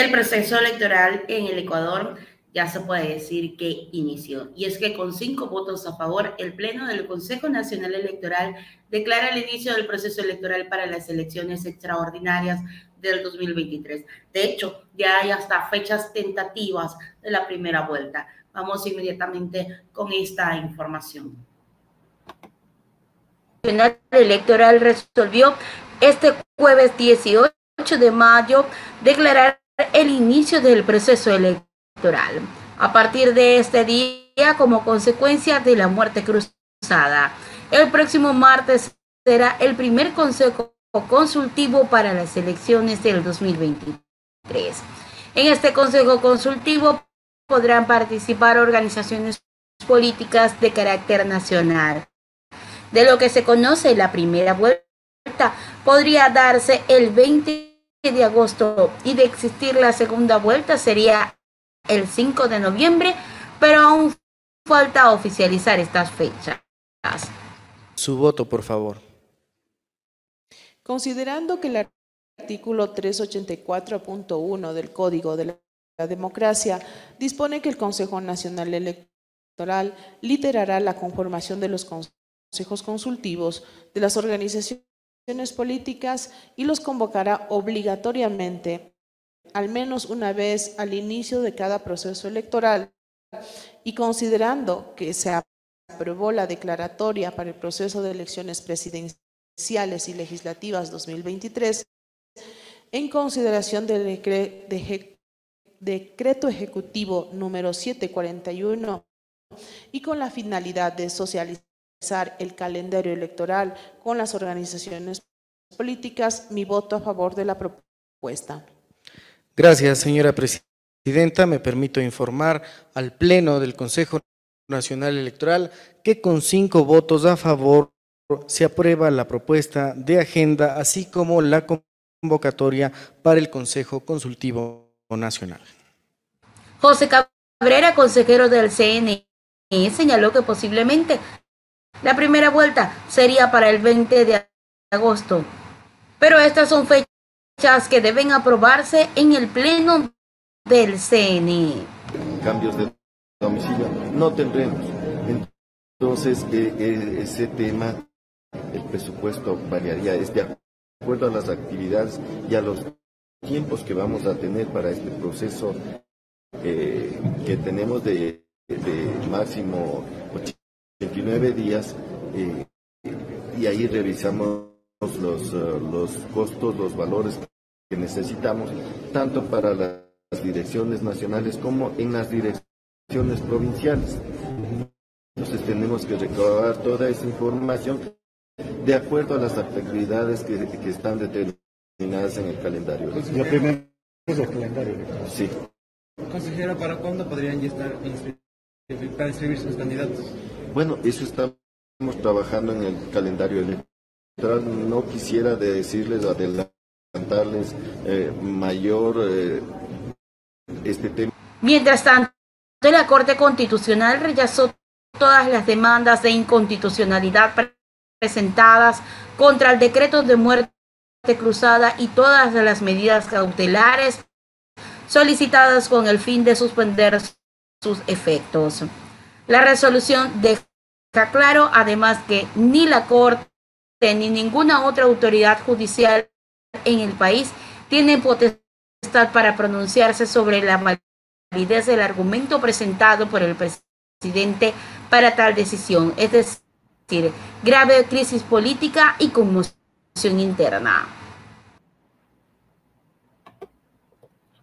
El proceso electoral en el Ecuador ya se puede decir que inició. Y es que con cinco votos a favor, el Pleno del Consejo Nacional Electoral declara el inicio del proceso electoral para las elecciones extraordinarias del 2023. De hecho, ya hay hasta fechas tentativas de la primera vuelta. Vamos inmediatamente con esta información. El Electoral resolvió este jueves 18 de mayo declarar el inicio del proceso electoral a partir de este día como consecuencia de la muerte cruzada. El próximo martes será el primer consejo consultivo para las elecciones del 2023. En este consejo consultivo podrán participar organizaciones políticas de carácter nacional. De lo que se conoce la primera vuelta podría darse el 20 de agosto y de existir la segunda vuelta sería el 5 de noviembre, pero aún falta oficializar estas fechas. Su voto, por favor. Considerando que el artículo 384.1 del Código de la Democracia dispone que el Consejo Nacional Electoral literará la conformación de los consejos consultivos de las organizaciones políticas y los convocará obligatoriamente al menos una vez al inicio de cada proceso electoral. Y considerando que se aprobó la declaratoria para el proceso de elecciones presidenciales y legislativas 2023, en consideración del decreto ejecutivo número 741 y con la finalidad de socializar el calendario electoral con las organizaciones políticas, mi voto a favor de la propuesta. Gracias, señora presidenta. Me permito informar al Pleno del Consejo Nacional Electoral que con cinco votos a favor se aprueba la propuesta de agenda, así como la convocatoria para el Consejo Consultivo Nacional. José Cabrera, consejero del CNE, señaló que posiblemente la primera vuelta sería para el 20 de agosto, pero estas son fechas que deben aprobarse en el pleno del CNE. Cambios de domicilio no tendremos. Entonces, eh, eh, ese tema, el presupuesto variaría es de acuerdo a las actividades y a los tiempos que vamos a tener para este proceso eh, que tenemos de, de, máximo 89 días y ahí revisamos los, los costos, los valores que necesitamos, tanto para las direcciones nacionales como en las direcciones provinciales. Entonces tenemos que recabar toda esa información de acuerdo a las actividades que, que están determinadas en el calendario. Lo primero es el calendario. Sí. Consejero, ¿para cuándo podrían ya estar para inscribirse los candidatos? Bueno, eso estamos trabajando en el calendario electoral. No quisiera decirles adelante darles eh, mayor eh, este tema. Mientras tanto, la Corte Constitucional rechazó todas las demandas de inconstitucionalidad presentadas contra el decreto de muerte cruzada y todas las medidas cautelares solicitadas con el fin de suspender sus efectos. La resolución deja claro además que ni la Corte ni ninguna otra autoridad judicial en el país tienen potestad para pronunciarse sobre la validez del argumento presentado por el presidente para tal decisión, es decir, grave crisis política y conmoción interna.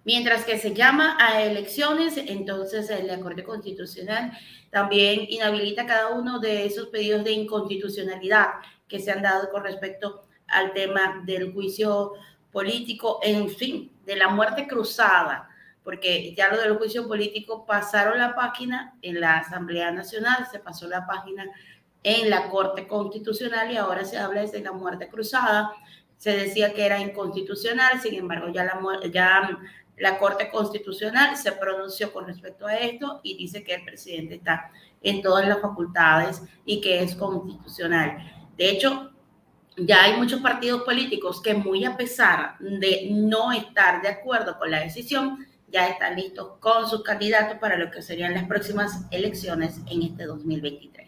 Mientras que se llama a elecciones, entonces la Corte Constitucional también inhabilita cada uno de esos pedidos de inconstitucionalidad que se han dado con respecto al tema del juicio político, en fin, de la muerte cruzada, porque ya lo del juicio político pasaron la página en la Asamblea Nacional, se pasó la página en la Corte Constitucional y ahora se habla de la muerte cruzada. Se decía que era inconstitucional, sin embargo, ya la, ya la Corte Constitucional se pronunció con respecto a esto y dice que el presidente está en todas las facultades y que es constitucional. De hecho, ya hay muchos partidos políticos que muy a pesar de no estar de acuerdo con la decisión, ya están listos con sus candidatos para lo que serían las próximas elecciones en este 2023.